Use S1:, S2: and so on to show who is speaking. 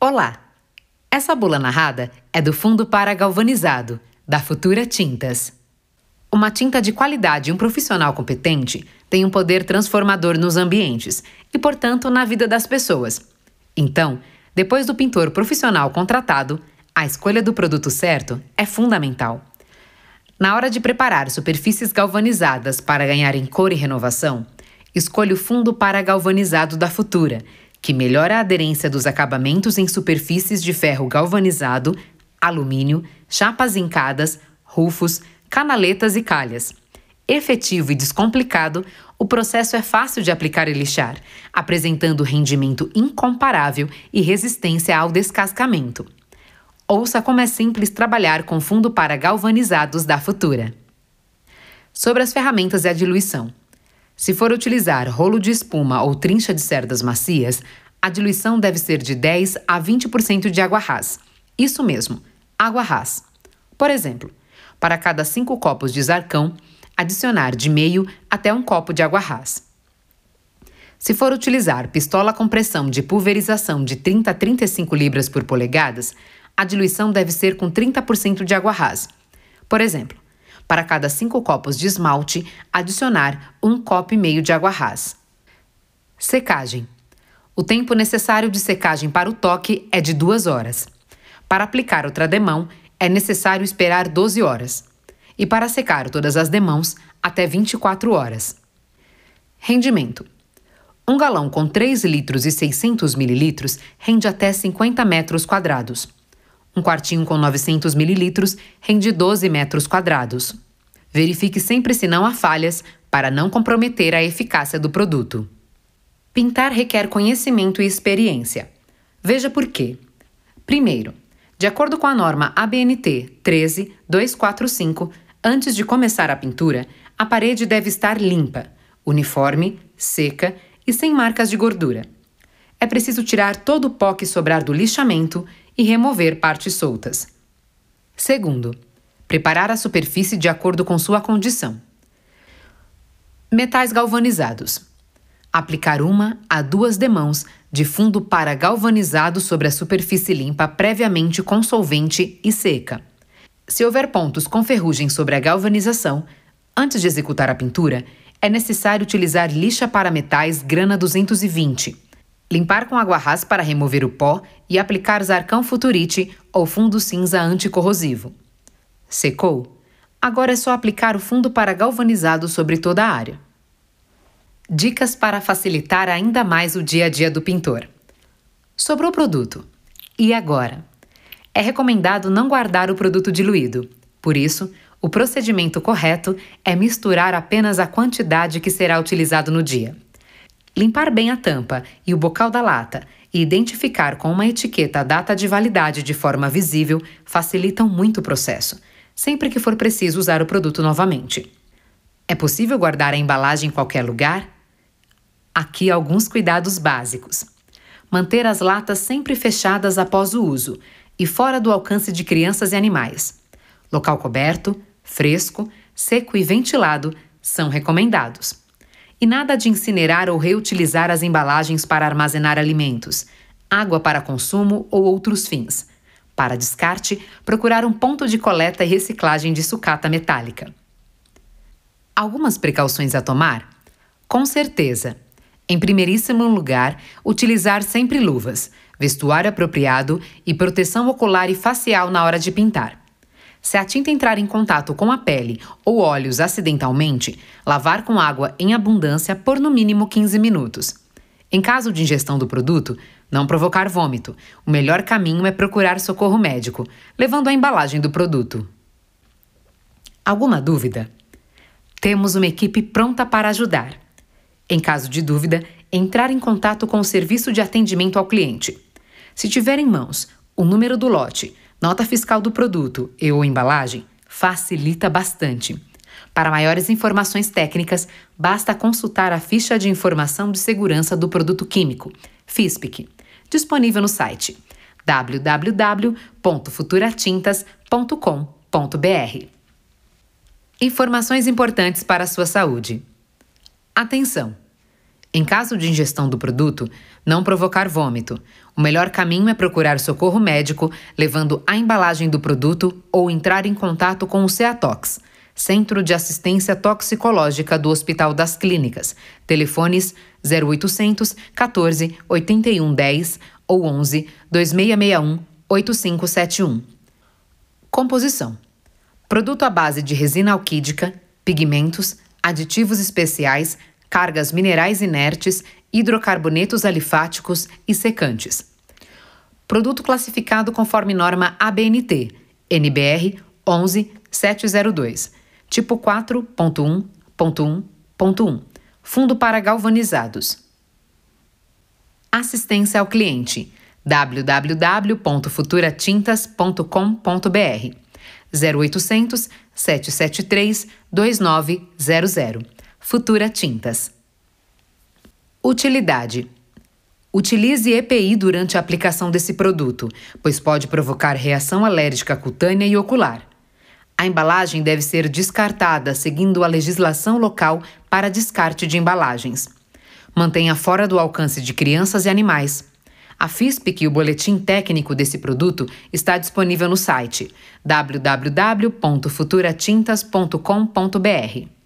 S1: Olá! Essa bula narrada é do Fundo para Galvanizado, da Futura Tintas. Uma tinta de qualidade e um profissional competente tem um poder transformador nos ambientes e, portanto, na vida das pessoas. Então, depois do pintor profissional contratado, a escolha do produto certo é fundamental. Na hora de preparar superfícies galvanizadas para ganhar em cor e renovação, escolha o fundo para galvanizado da Futura, que melhora a aderência dos acabamentos em superfícies de ferro galvanizado, alumínio, chapas zincadas, rufos, canaletas e calhas. Efetivo e descomplicado, o processo é fácil de aplicar e lixar, apresentando rendimento incomparável e resistência ao descascamento. Ouça como é simples trabalhar com fundo para galvanizados da Futura. Sobre as ferramentas e a diluição. Se for utilizar rolo de espuma ou trincha de cerdas macias, a diluição deve ser de 10 a 20% de água ras. Isso mesmo, água ras. Por exemplo, para cada 5 copos de zarcão, adicionar de meio até um copo de água ras. Se for utilizar pistola com pressão de pulverização de 30 a 35 libras por polegadas, a diluição deve ser com 30% de água ras. Por exemplo, para cada 5 copos de esmalte, adicionar um copo e meio de água ras. Secagem. O tempo necessário de secagem para o toque é de 2 horas. Para aplicar outra demão, é necessário esperar 12 horas. E para secar todas as demãos, até 24 horas. Rendimento. Um galão com 3 litros e 600 mililitros rende até 50 metros quadrados. Um quartinho com 900 mililitros rende 12 metros quadrados. Verifique sempre se não há falhas para não comprometer a eficácia do produto. Pintar requer conhecimento e experiência. Veja por quê. Primeiro, de acordo com a norma ABNT 13245, antes de começar a pintura, a parede deve estar limpa, uniforme, seca e sem marcas de gordura. É preciso tirar todo o pó que sobrar do lixamento e remover partes soltas. Segundo, preparar a superfície de acordo com sua condição. Metais galvanizados. Aplicar uma a duas demãos de fundo para galvanizado sobre a superfície limpa previamente com solvente e seca. Se houver pontos com ferrugem sobre a galvanização, antes de executar a pintura, é necessário utilizar lixa para metais grana 220 Limpar com água ras para remover o pó e aplicar zarcão futurite ou fundo cinza anticorrosivo. Secou? Agora é só aplicar o fundo para galvanizado sobre toda a área. Dicas para facilitar ainda mais o dia a dia do pintor. Sobrou produto. E agora? É recomendado não guardar o produto diluído. Por isso, o procedimento correto é misturar apenas a quantidade que será utilizado no dia. Limpar bem a tampa e o bocal da lata e identificar com uma etiqueta a data de validade de forma visível facilitam muito o processo, sempre que for preciso usar o produto novamente. É possível guardar a embalagem em qualquer lugar? Aqui alguns cuidados básicos. Manter as latas sempre fechadas após o uso e fora do alcance de crianças e animais. Local coberto, fresco, seco e ventilado são recomendados. E nada de incinerar ou reutilizar as embalagens para armazenar alimentos, água para consumo ou outros fins. Para descarte, procurar um ponto de coleta e reciclagem de sucata metálica. Algumas precauções a tomar? Com certeza. Em primeiríssimo lugar, utilizar sempre luvas, vestuário apropriado e proteção ocular e facial na hora de pintar. Se a tinta entrar em contato com a pele ou olhos acidentalmente, lavar com água em abundância por no mínimo 15 minutos. Em caso de ingestão do produto, não provocar vômito. O melhor caminho é procurar socorro médico, levando a embalagem do produto. Alguma dúvida? Temos uma equipe pronta para ajudar. Em caso de dúvida, entrar em contato com o serviço de atendimento ao cliente. Se tiver em mãos o número do lote, Nota fiscal do produto e ou embalagem facilita bastante. Para maiores informações técnicas, basta consultar a ficha de informação de segurança do produto químico, FISPIC, disponível no site www.futuratintas.com.br. Informações importantes para a sua saúde. Atenção! Em caso de ingestão do produto, não provocar vômito. O melhor caminho é procurar socorro médico, levando a embalagem do produto ou entrar em contato com o CEATOX, Centro de Assistência Toxicológica do Hospital das Clínicas. Telefones 0800 14 81 10 ou 11 2661 8571. Composição: Produto à base de resina alquídica, pigmentos, aditivos especiais, cargas minerais inertes, hidrocarbonetos alifáticos e secantes. Produto classificado conforme norma ABNT, NBR 11702, tipo 4.1.1.1, fundo para galvanizados. Assistência ao cliente www.futuratintas.com.br 0800 773 2900 Futura Tintas. Utilidade: Utilize EPI durante a aplicação desse produto, pois pode provocar reação alérgica cutânea e ocular. A embalagem deve ser descartada seguindo a legislação local para descarte de embalagens. Mantenha fora do alcance de crianças e animais. A FISPIC e o boletim técnico desse produto está disponível no site www.futuratintas.com.br.